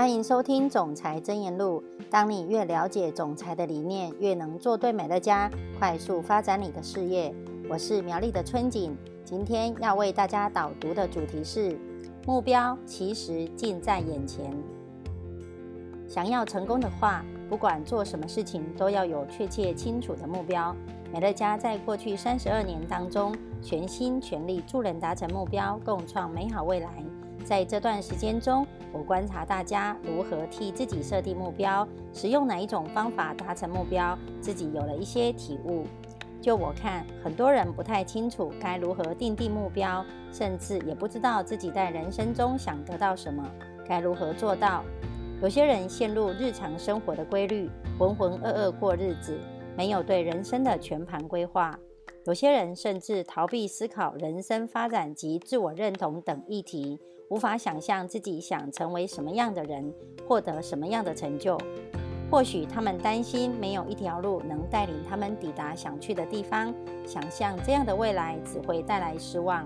欢迎收听《总裁真言录》。当你越了解总裁的理念，越能做对美乐家，快速发展你的事业。我是苗栗的春景，今天要为大家导读的主题是：目标其实近在眼前。想要成功的话，不管做什么事情，都要有确切清楚的目标。美乐家在过去三十二年当中，全心全力助人达成目标，共创美好未来。在这段时间中，我观察大家如何替自己设定目标，使用哪一种方法达成目标，自己有了一些体悟。就我看，很多人不太清楚该如何定定目标，甚至也不知道自己在人生中想得到什么，该如何做到。有些人陷入日常生活的规律，浑浑噩噩过日子，没有对人生的全盘规划。有些人甚至逃避思考人生发展及自我认同等议题。无法想象自己想成为什么样的人，获得什么样的成就。或许他们担心没有一条路能带领他们抵达想去的地方，想象这样的未来只会带来失望。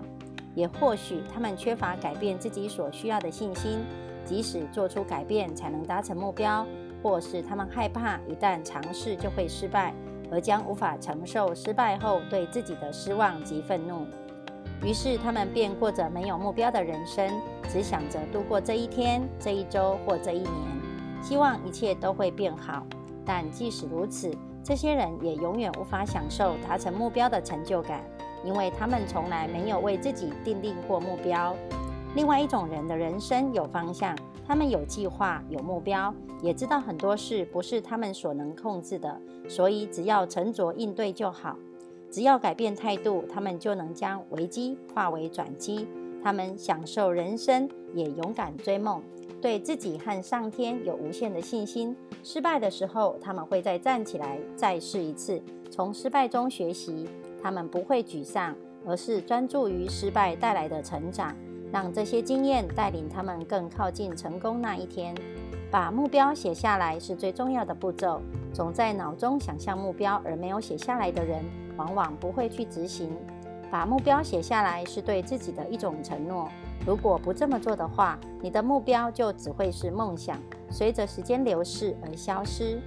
也或许他们缺乏改变自己所需要的信心，即使做出改变才能达成目标，或是他们害怕一旦尝试就会失败，而将无法承受失败后对自己的失望及愤怒。于是他们便过着没有目标的人生，只想着度过这一天、这一周或这一年，希望一切都会变好。但即使如此，这些人也永远无法享受达成目标的成就感，因为他们从来没有为自己定定过目标。另外一种人的人生有方向，他们有计划、有目标，也知道很多事不是他们所能控制的，所以只要沉着应对就好。只要改变态度，他们就能将危机化为转机。他们享受人生，也勇敢追梦，对自己和上天有无限的信心。失败的时候，他们会再站起来，再试一次，从失败中学习。他们不会沮丧，而是专注于失败带来的成长，让这些经验带领他们更靠近成功那一天。把目标写下来是最重要的步骤。总在脑中想象目标而没有写下来的人。往往不会去执行。把目标写下来是对自己的一种承诺。如果不这么做的话，你的目标就只会是梦想，随着时间流逝而消失。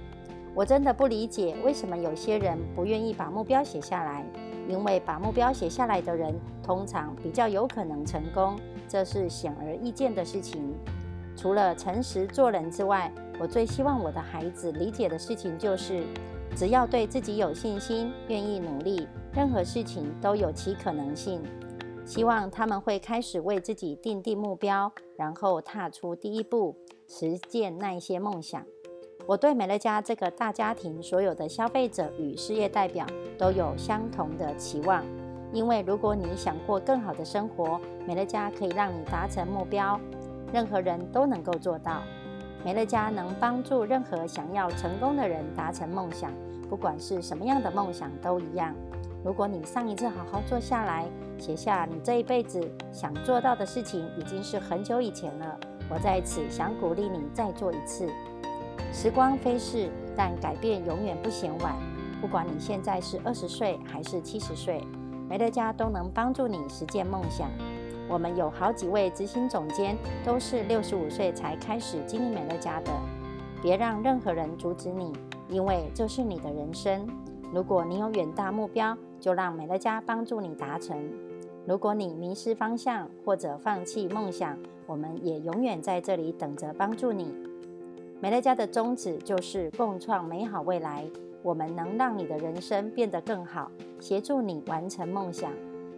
我真的不理解为什么有些人不愿意把目标写下来，因为把目标写下来的人通常比较有可能成功，这是显而易见的事情。除了诚实做人之外，我最希望我的孩子理解的事情就是。只要对自己有信心，愿意努力，任何事情都有其可能性。希望他们会开始为自己定定目标，然后踏出第一步，实践那一些梦想。我对美乐家这个大家庭所有的消费者与事业代表都有相同的期望，因为如果你想过更好的生活，美乐家可以让你达成目标。任何人都能够做到。美乐家能帮助任何想要成功的人达成梦想，不管是什么样的梦想都一样。如果你上一次好好坐下来写下你这一辈子想做到的事情，已经是很久以前了。我在此想鼓励你再做一次。时光飞逝，但改变永远不嫌晚。不管你现在是二十岁还是七十岁，美乐家都能帮助你实现梦想。我们有好几位执行总监都是六十五岁才开始经营美乐家的。别让任何人阻止你，因为这是你的人生。如果你有远大目标，就让美乐家帮助你达成。如果你迷失方向或者放弃梦想，我们也永远在这里等着帮助你。美乐家的宗旨就是共创美好未来。我们能让你的人生变得更好，协助你完成梦想。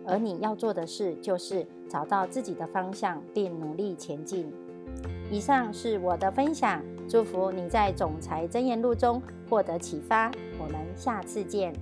而你要做的事就是找到自己的方向，并努力前进。以上是我的分享，祝福你在总裁真言录中获得启发。我们下次见。